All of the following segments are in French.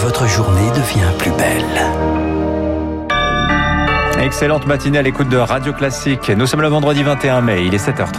votre journée devient plus belle. Excellente matinée à l'écoute de Radio Classique. Nous sommes le vendredi 21 mai, il est 7h30.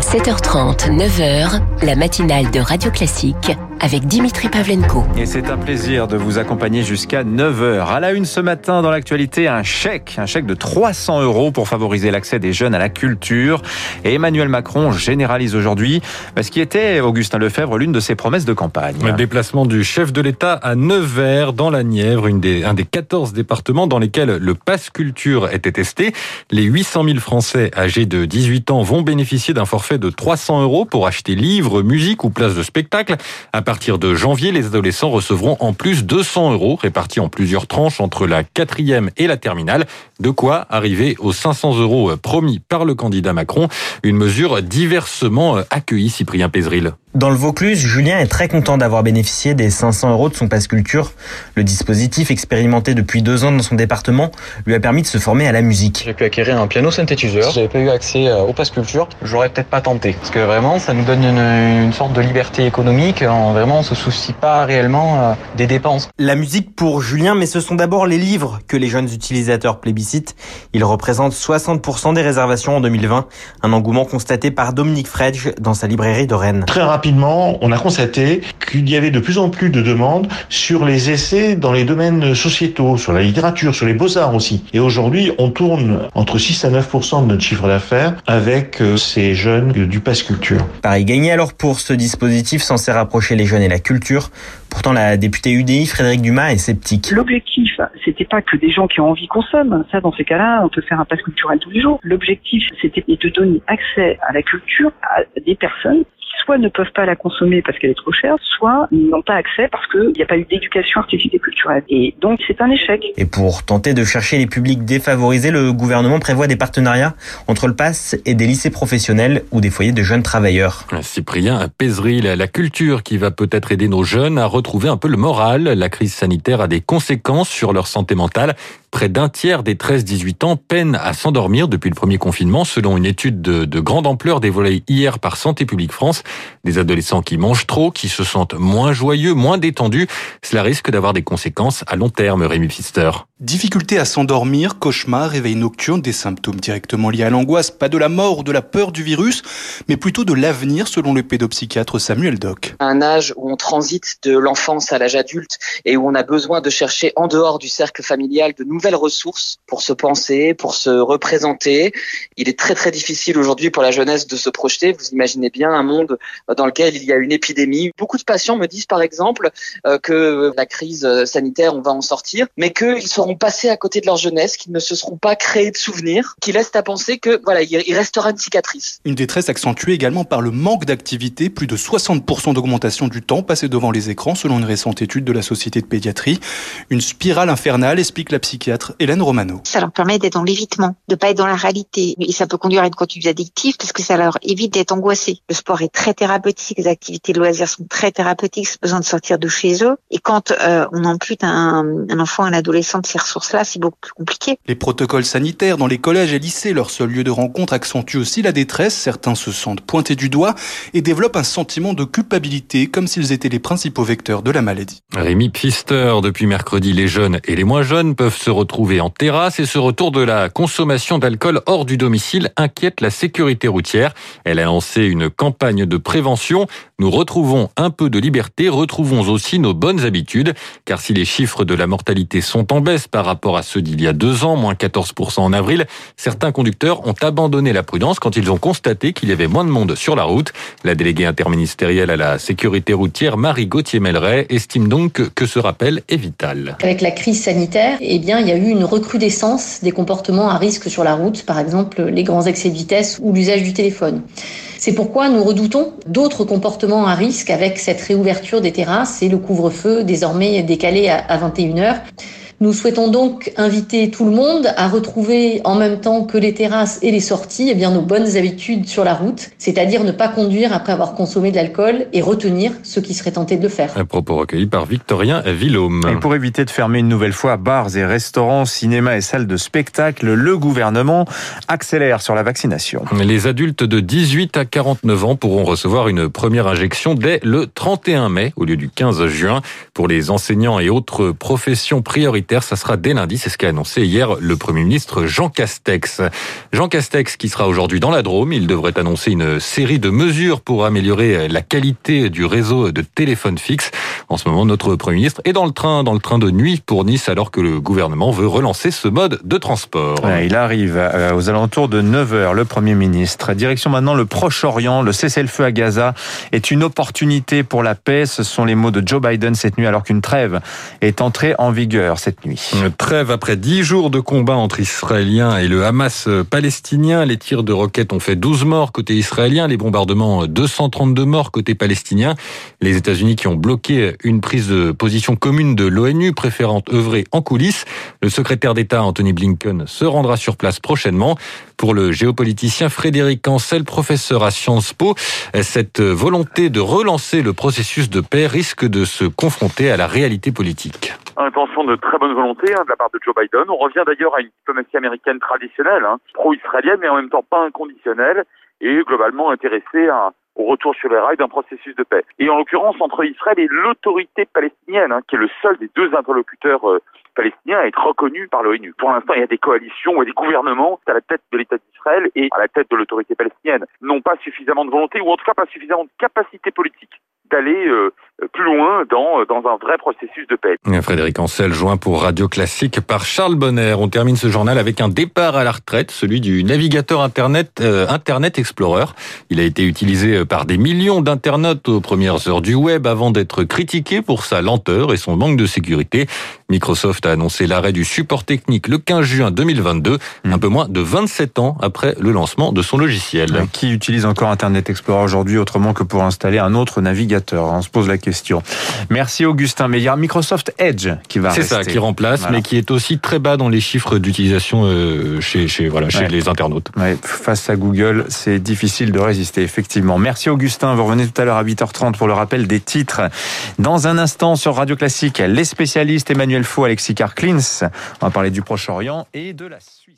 7h30, 9h, la matinale de Radio Classique avec Dimitri Pavlenko. Et c'est un plaisir de vous accompagner jusqu'à 9h. À la une ce matin dans l'actualité, un chèque, un chèque de 300 euros pour favoriser l'accès des jeunes à la culture. Et Emmanuel Macron généralise aujourd'hui ce qui était, Augustin Lefebvre, l'une de ses promesses de campagne. Le déplacement du chef de l'État à Nevers, dans la Nièvre, une des, un des 14 départements dans lesquels le pass culture était testé. Les 800 000 Français âgés de 18 ans vont bénéficier d'un forfait de 300 euros pour acheter livres, musique ou places de spectacle. À partir de janvier, les adolescents recevront en plus 200 euros répartis en plusieurs tranches entre la quatrième et la terminale. De quoi arriver aux 500 euros promis par le candidat Macron. Une mesure diversement accueillie, Cyprien Pézril. Dans le Vaucluse, Julien est très content d'avoir bénéficié des 500 euros de son passe culture. Le dispositif expérimenté depuis deux ans dans son département lui a permis de se former à la musique. J'ai pu acquérir un piano synthétiseur. Si j'avais pas eu accès au passe culture, j'aurais peut-être pas tenté. Parce que vraiment, ça nous donne une, une sorte de liberté économique. Vraiment, on se soucie pas réellement des dépenses. La musique pour Julien, mais ce sont d'abord les livres que les jeunes utilisateurs plébiscitent. Ils représentent 60% des réservations en 2020. Un engouement constaté par Dominique Fredge dans sa librairie de Rennes. Très rapidement, on a constaté qu'il y avait de plus en plus de demandes sur les essais dans les domaines sociétaux, sur la littérature, sur les beaux-arts aussi. Et aujourd'hui, on tourne entre 6 à 9% de notre chiffre d'affaires avec ces jeunes du Pass Culture. Paris gagné alors pour ce dispositif censé rapprocher les jeunes et la culture. Pourtant, la députée UDI, Frédéric Dumas, est sceptique. L'objectif, c'était pas que des gens qui ont envie consomment. Ça, dans ces cas-là, on peut faire un pass culturel tous les jours. L'objectif, c'était de donner accès à la culture à des personnes soit ne peuvent pas la consommer parce qu'elle est trop chère, soit n'ont pas accès parce qu'il n'y a pas eu d'éducation artistique et culturelle. Et donc c'est un échec. Et pour tenter de chercher les publics défavorisés, le gouvernement prévoit des partenariats entre le PASS et des lycées professionnels ou des foyers de jeunes travailleurs. Cyprien Pézery, la culture qui va peut-être aider nos jeunes à retrouver un peu le moral. La crise sanitaire a des conséquences sur leur santé mentale. Près d'un tiers des 13-18 ans peinent à s'endormir depuis le premier confinement, selon une étude de, de grande ampleur dévoilée hier par Santé publique France. Des adolescents qui mangent trop, qui se sentent moins joyeux, moins détendus. Cela risque d'avoir des conséquences à long terme, Rémi Pfister. Difficulté à s'endormir, cauchemar, réveil nocturne, des symptômes directement liés à l'angoisse, pas de la mort ou de la peur du virus, mais plutôt de l'avenir selon le pédopsychiatre Samuel Doc. Un âge où on transite de l'enfance à l'âge adulte et où on a besoin de chercher en dehors du cercle familial de nouvelles ressources pour se penser, pour se représenter. Il est très très difficile aujourd'hui pour la jeunesse de se projeter. Vous imaginez bien un monde dans lequel il y a une épidémie. Beaucoup de patients me disent par exemple que la crise sanitaire, on va en sortir, mais qu'ils seront passés à côté de leur jeunesse, qu'ils ne se seront pas créés de souvenirs, qui laissent à penser que voilà, il restera une cicatrice. Une détresse accentuée également par le manque d'activité, plus de 60% d'augmentation du temps passé devant les écrans selon une récente étude de la Société de pédiatrie. Une spirale infernale, explique la psychiatre Hélène Romano. Ça leur permet d'être dans l'évitement, de pas être dans la réalité. Et ça peut conduire à une conduite addictive parce que ça leur évite d'être angoissés. Le sport est très thérapeutique, les activités de loisirs sont très thérapeutiques, c'est besoin de sortir de chez eux. Et quand euh, on ampute un, un enfant, un adolescent de ces ressources-là, c'est beaucoup plus compliqué. Les protocoles sanitaires dans les collèges et lycées, leur seul lieu de rencontre, accentuent aussi la détresse. Certains se sentent pointés du doigt et développent un sentiment de culpabilité, comme s'ils étaient les principaux vecteurs de la maladie. Rémi Pfister, depuis mercredi, les jeunes et les moins jeunes peuvent se retrouver en terrasse et ce retour de la consommation d'alcool hors du domicile inquiète la sécurité routière. Elle a lancé une campagne de prévention. Nous retrouvons un peu de liberté, retrouvons aussi nos bonnes habitudes, car si les chiffres de la mortalité sont en baisse par rapport à ceux d'il y a deux ans, moins 14% en avril, certains conducteurs ont abandonné la prudence quand ils ont constaté qu'il y avait moins de monde sur la route. La déléguée interministérielle à la sécurité routière, Marie Gauthier-Melleret, estime donc que ce rappel est vital. Avec la crise sanitaire, eh bien, il y a eu une recrudescence des comportements à risque sur la route, par exemple les grands excès de vitesse ou l'usage du téléphone. C'est pourquoi nous redoutons d'autres comportements à risque avec cette réouverture des terrasses et le couvre-feu désormais décalé à 21h. Nous souhaitons donc inviter tout le monde à retrouver en même temps que les terrasses et les sorties, eh bien, nos bonnes habitudes sur la route, c'est-à-dire ne pas conduire après avoir consommé de l'alcool et retenir ceux qui seraient tentés de le faire. Un propos recueilli par Victorien Villaume. Et pour éviter de fermer une nouvelle fois bars et restaurants, cinémas et salles de spectacle, le gouvernement accélère sur la vaccination. Les adultes de 18 à 49 ans pourront recevoir une première injection dès le 31 mai au lieu du 15 juin. Pour les enseignants et autres professions prioritaires, ça sera dès lundi. C'est ce qu'a annoncé hier le Premier ministre Jean Castex. Jean Castex qui sera aujourd'hui dans la Drôme. Il devrait annoncer une série de mesures pour améliorer la qualité du réseau de téléphone fixe. En ce moment, notre Premier ministre est dans le train, dans le train de nuit pour Nice alors que le gouvernement veut relancer ce mode de transport. il arrive euh, aux alentours de 9h, le Premier ministre. Direction maintenant le Proche-Orient. Le cessez-le-feu à Gaza est une opportunité pour la paix. Ce sont les mots de Joe Biden cette nuit alors qu'une trêve est entrée en vigueur cette Une trêve après 10 jours de combat entre Israéliens et le Hamas palestinien. Les tirs de roquettes ont fait 12 morts côté israélien, les bombardements 232 morts côté palestinien. Les États-Unis qui ont bloqué une prise de position commune de l'ONU préférant œuvrer en coulisses. Le secrétaire d'État Anthony Blinken se rendra sur place prochainement. Pour le géopoliticien Frédéric Ancel, professeur à Sciences Po, cette volonté de relancer le processus de paix risque de se confronter à la réalité politique intention de très bonne volonté hein, de la part de Joe Biden. On revient d'ailleurs à une diplomatie américaine traditionnelle, hein, pro-israélienne, mais en même temps pas inconditionnelle, et globalement intéressée à, au retour sur les rails d'un processus de paix. Et en l'occurrence, entre Israël et l'autorité palestinienne, hein, qui est le seul des deux interlocuteurs euh, palestiniens à être reconnu par l'ONU. Pour l'instant, il y a des coalitions et des gouvernements à la tête de l'État d'Israël et à la tête de l'autorité palestinienne n'ont pas suffisamment de volonté ou en tout cas pas suffisamment de capacité politique d'aller euh, plus loin dans, dans un vrai processus de paix. Frédéric Ancel, joint pour Radio Classique par Charles Bonner. On termine ce journal avec un départ à la retraite, celui du navigateur Internet, euh, Internet Explorer. Il a été utilisé euh, par des millions d'internautes aux premières heures du web avant d'être critiqué pour sa lenteur et son manque de sécurité. Microsoft a annoncé l'arrêt du support technique le 15 juin 2022, hmm. un peu moins de 27 ans après le lancement de son logiciel. Qui utilise encore Internet Explorer aujourd'hui autrement que pour installer un autre navigateur? On se pose la question. Merci Augustin. Mais il y a Microsoft Edge qui va C'est ça, qui remplace, mais qui est aussi très bas dans les chiffres d'utilisation euh, chez, chez, voilà, chez les internautes. face à Google, c'est difficile de résister, effectivement. Merci Augustin. Vous revenez tout à l'heure à 8h30 pour le rappel des titres. Dans un instant sur Radio Classique, les spécialistes Emmanuel Faux, Alexis Karklins. On va parler du Proche-Orient et de la Suisse.